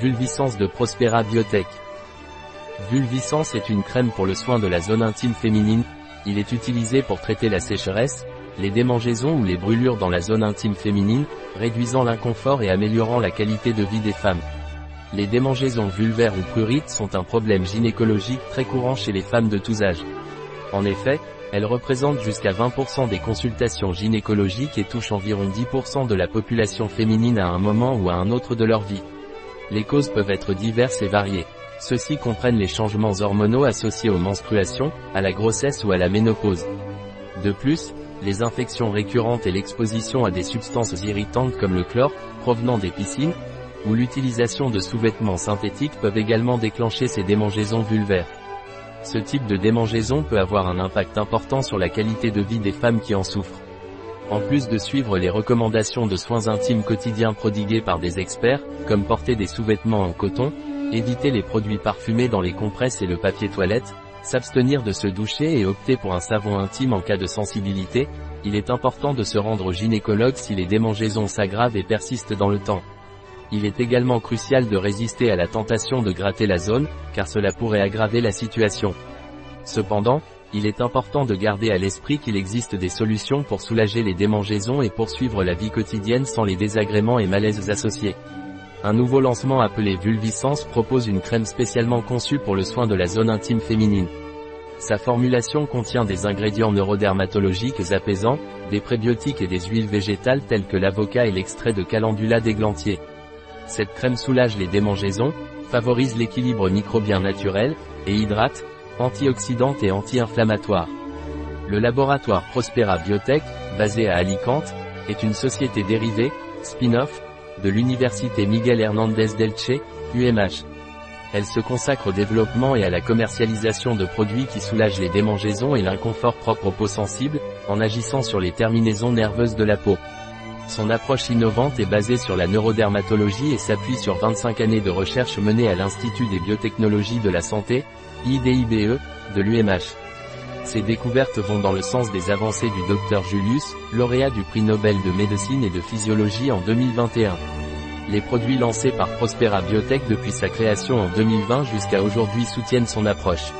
Vulviscence de Prospera Biotech. Vulviscence est une crème pour le soin de la zone intime féminine. Il est utilisé pour traiter la sécheresse, les démangeaisons ou les brûlures dans la zone intime féminine, réduisant l'inconfort et améliorant la qualité de vie des femmes. Les démangeaisons vulvaires ou prurites sont un problème gynécologique très courant chez les femmes de tous âges. En effet, elles représentent jusqu'à 20% des consultations gynécologiques et touchent environ 10% de la population féminine à un moment ou à un autre de leur vie. Les causes peuvent être diverses et variées. Ceux-ci comprennent les changements hormonaux associés aux menstruations, à la grossesse ou à la ménopause. De plus, les infections récurrentes et l'exposition à des substances irritantes comme le chlore, provenant des piscines, ou l'utilisation de sous-vêtements synthétiques peuvent également déclencher ces démangeaisons vulvaires. Ce type de démangeaison peut avoir un impact important sur la qualité de vie des femmes qui en souffrent. En plus de suivre les recommandations de soins intimes quotidiens prodigués par des experts, comme porter des sous-vêtements en coton, éviter les produits parfumés dans les compresses et le papier toilette, s'abstenir de se doucher et opter pour un savon intime en cas de sensibilité, il est important de se rendre au gynécologue si les démangeaisons s'aggravent et persistent dans le temps. Il est également crucial de résister à la tentation de gratter la zone, car cela pourrait aggraver la situation. Cependant, il est important de garder à l'esprit qu'il existe des solutions pour soulager les démangeaisons et poursuivre la vie quotidienne sans les désagréments et malaises associés. Un nouveau lancement appelé Vulviscence propose une crème spécialement conçue pour le soin de la zone intime féminine. Sa formulation contient des ingrédients neurodermatologiques apaisants, des prébiotiques et des huiles végétales telles que l'avocat et l'extrait de calendula d'églantier. Cette crème soulage les démangeaisons, favorise l'équilibre microbien naturel, et hydrate, antioxydante et anti-inflammatoire. Le laboratoire Prospera Biotech, basé à Alicante, est une société dérivée, spin-off, de l'université Miguel Hernández d'Elche, UMH. Elle se consacre au développement et à la commercialisation de produits qui soulagent les démangeaisons et l'inconfort propre aux peaux sensibles, en agissant sur les terminaisons nerveuses de la peau. Son approche innovante est basée sur la neurodermatologie et s'appuie sur 25 années de recherche menées à l'Institut des biotechnologies de la santé, IDIBE, de l'UMH. Ces découvertes vont dans le sens des avancées du Dr Julius, lauréat du prix Nobel de médecine et de physiologie en 2021. Les produits lancés par Prospera Biotech depuis sa création en 2020 jusqu'à aujourd'hui soutiennent son approche.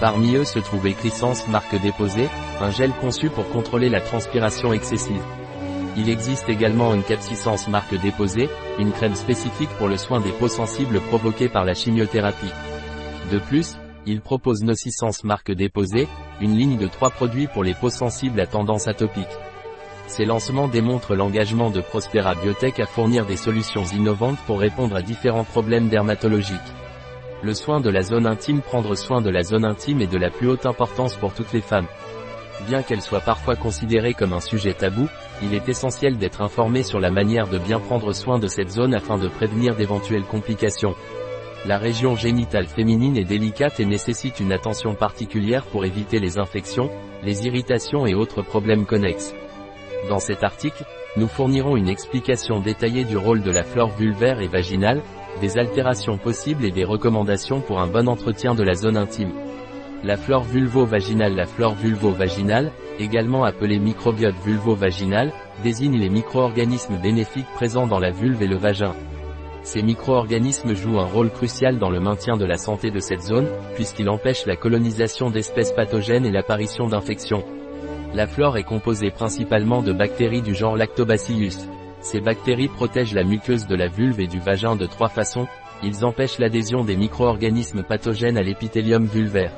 Parmi eux se trouve Écrisence marque déposée, un gel conçu pour contrôler la transpiration excessive. Il existe également une capsicence marque déposée, une crème spécifique pour le soin des peaux sensibles provoquées par la chimiothérapie. De plus, il propose Nocissance marque déposée, une ligne de trois produits pour les peaux sensibles à tendance atopique. Ces lancements démontrent l'engagement de Prospera Biotech à fournir des solutions innovantes pour répondre à différents problèmes dermatologiques. Le soin de la zone intime Prendre soin de la zone intime est de la plus haute importance pour toutes les femmes. Bien qu'elle soit parfois considérée comme un sujet tabou, il est essentiel d'être informé sur la manière de bien prendre soin de cette zone afin de prévenir d'éventuelles complications. La région génitale féminine est délicate et nécessite une attention particulière pour éviter les infections, les irritations et autres problèmes connexes. Dans cet article, nous fournirons une explication détaillée du rôle de la flore vulvaire et vaginale, des altérations possibles et des recommandations pour un bon entretien de la zone intime. La flore vulvo-vaginale La flore vulvo-vaginale, également appelée microbiote vulvo-vaginal, désigne les micro-organismes bénéfiques présents dans la vulve et le vagin. Ces micro-organismes jouent un rôle crucial dans le maintien de la santé de cette zone, puisqu'ils empêchent la colonisation d'espèces pathogènes et l'apparition d'infections. La flore est composée principalement de bactéries du genre Lactobacillus. Ces bactéries protègent la muqueuse de la vulve et du vagin de trois façons, ils empêchent l'adhésion des micro-organismes pathogènes à l'épithélium vulvaire.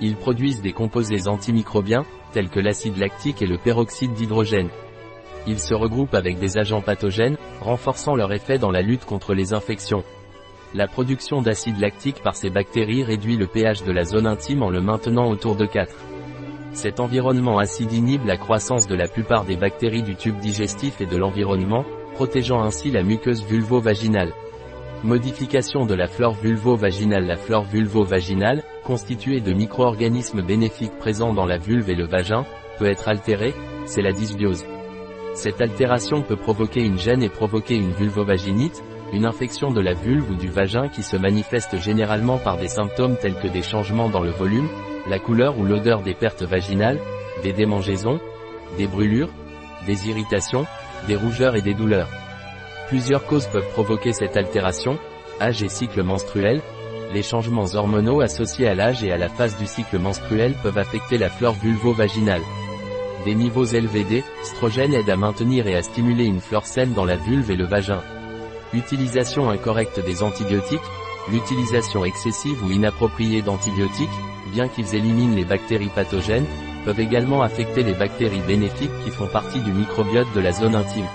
Ils produisent des composés antimicrobiens, tels que l'acide lactique et le peroxyde d'hydrogène. Ils se regroupent avec des agents pathogènes, renforçant leur effet dans la lutte contre les infections. La production d'acide lactique par ces bactéries réduit le pH de la zone intime en le maintenant autour de 4. Cet environnement acide inhibe la croissance de la plupart des bactéries du tube digestif et de l'environnement, protégeant ainsi la muqueuse vulvo-vaginale. Modification de la flore vulvo-vaginale La flore vulvo-vaginale, constituée de micro-organismes bénéfiques présents dans la vulve et le vagin, peut être altérée, c'est la dysbiose. Cette altération peut provoquer une gêne et provoquer une vulvovaginite, une infection de la vulve ou du vagin qui se manifeste généralement par des symptômes tels que des changements dans le volume, la couleur ou l'odeur des pertes vaginales, des démangeaisons, des brûlures, des irritations, des rougeurs et des douleurs. Plusieurs causes peuvent provoquer cette altération, âge et cycle menstruel, les changements hormonaux associés à l'âge et à la phase du cycle menstruel peuvent affecter la flore vulvo-vaginale. Des niveaux élevés d'estrogène aident à maintenir et à stimuler une flore saine dans la vulve et le vagin. Utilisation incorrecte des antibiotiques, l'utilisation excessive ou inappropriée d'antibiotiques, bien qu'ils éliminent les bactéries pathogènes, peuvent également affecter les bactéries bénéfiques qui font partie du microbiote de la zone intime.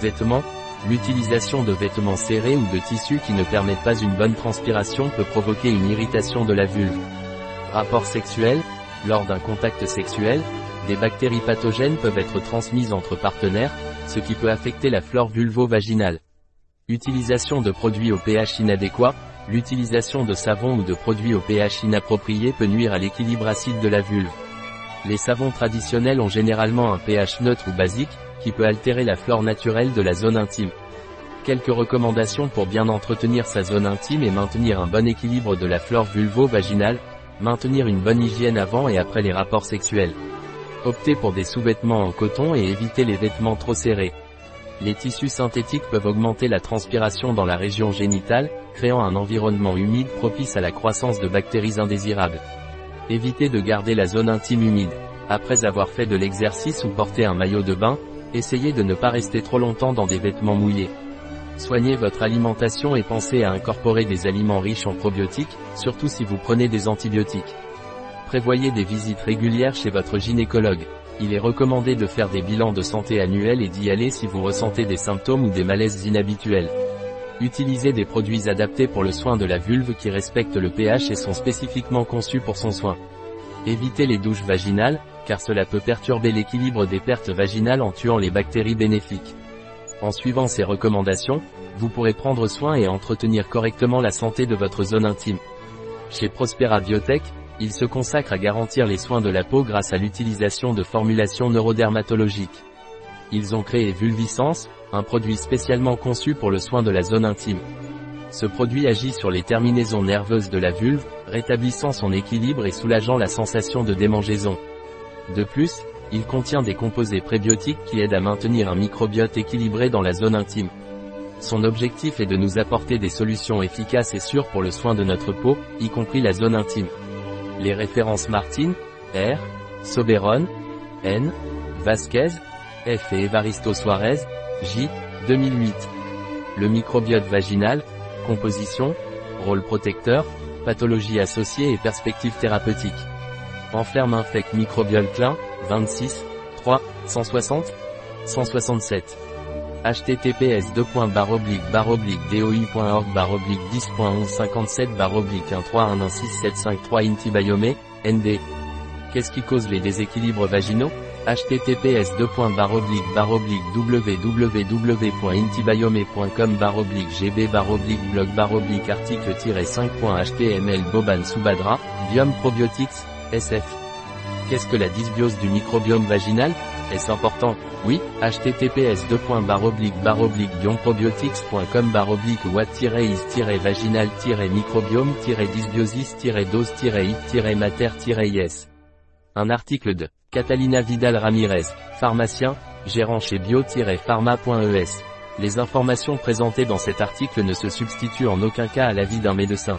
Vêtements, l'utilisation de vêtements serrés ou de tissus qui ne permettent pas une bonne transpiration peut provoquer une irritation de la vulve. Rapport sexuel, lors d'un contact sexuel, des bactéries pathogènes peuvent être transmises entre partenaires, ce qui peut affecter la flore vulvo-vaginale. Utilisation de produits au pH inadéquat, l'utilisation de savons ou de produits au pH inapproprié peut nuire à l'équilibre acide de la vulve. Les savons traditionnels ont généralement un pH neutre ou basique, qui peut altérer la flore naturelle de la zone intime. Quelques recommandations pour bien entretenir sa zone intime et maintenir un bon équilibre de la flore vulvo-vaginale, maintenir une bonne hygiène avant et après les rapports sexuels. Optez pour des sous-vêtements en coton et évitez les vêtements trop serrés. Les tissus synthétiques peuvent augmenter la transpiration dans la région génitale, créant un environnement humide propice à la croissance de bactéries indésirables. Évitez de garder la zone intime humide. Après avoir fait de l'exercice ou porté un maillot de bain, essayez de ne pas rester trop longtemps dans des vêtements mouillés. Soignez votre alimentation et pensez à incorporer des aliments riches en probiotiques, surtout si vous prenez des antibiotiques. Prévoyez des visites régulières chez votre gynécologue. Il est recommandé de faire des bilans de santé annuels et d'y aller si vous ressentez des symptômes ou des malaises inhabituels. Utilisez des produits adaptés pour le soin de la vulve qui respectent le pH et sont spécifiquement conçus pour son soin. Évitez les douches vaginales, car cela peut perturber l'équilibre des pertes vaginales en tuant les bactéries bénéfiques. En suivant ces recommandations, vous pourrez prendre soin et entretenir correctement la santé de votre zone intime. Chez Prospera Biotech, il se consacre à garantir les soins de la peau grâce à l'utilisation de formulations neurodermatologiques. Ils ont créé Vulviscence, un produit spécialement conçu pour le soin de la zone intime. Ce produit agit sur les terminaisons nerveuses de la vulve, rétablissant son équilibre et soulageant la sensation de démangeaison. De plus, il contient des composés prébiotiques qui aident à maintenir un microbiote équilibré dans la zone intime. Son objectif est de nous apporter des solutions efficaces et sûres pour le soin de notre peau, y compris la zone intime. Les références Martin, R, Soberon, N, Vasquez, F et Evaristo Suarez, J, 2008. Le microbiote vaginal, composition, rôle protecteur, pathologie associée et perspective thérapeutique. Enflerme infect microbiole Klein, 26, 3, 160, 167. https doi.org 10.1157 1316753 Intibiome, ND. Qu'est-ce qui cause les déséquilibres vaginaux? Https www.intibiome.com gb blog article 5.html Boban Subadra, Biome Probiotics, SF. Qu'est-ce que la dysbiose du microbiome vaginal? Est-ce important? Oui, https biomeprobiotics.com what-vaginal-microbiome-dysbiosis-dose-it-mater-is. Un article de Catalina Vidal Ramirez, pharmacien, gérant chez bio-pharma.es. Les informations présentées dans cet article ne se substituent en aucun cas à l'avis d'un médecin.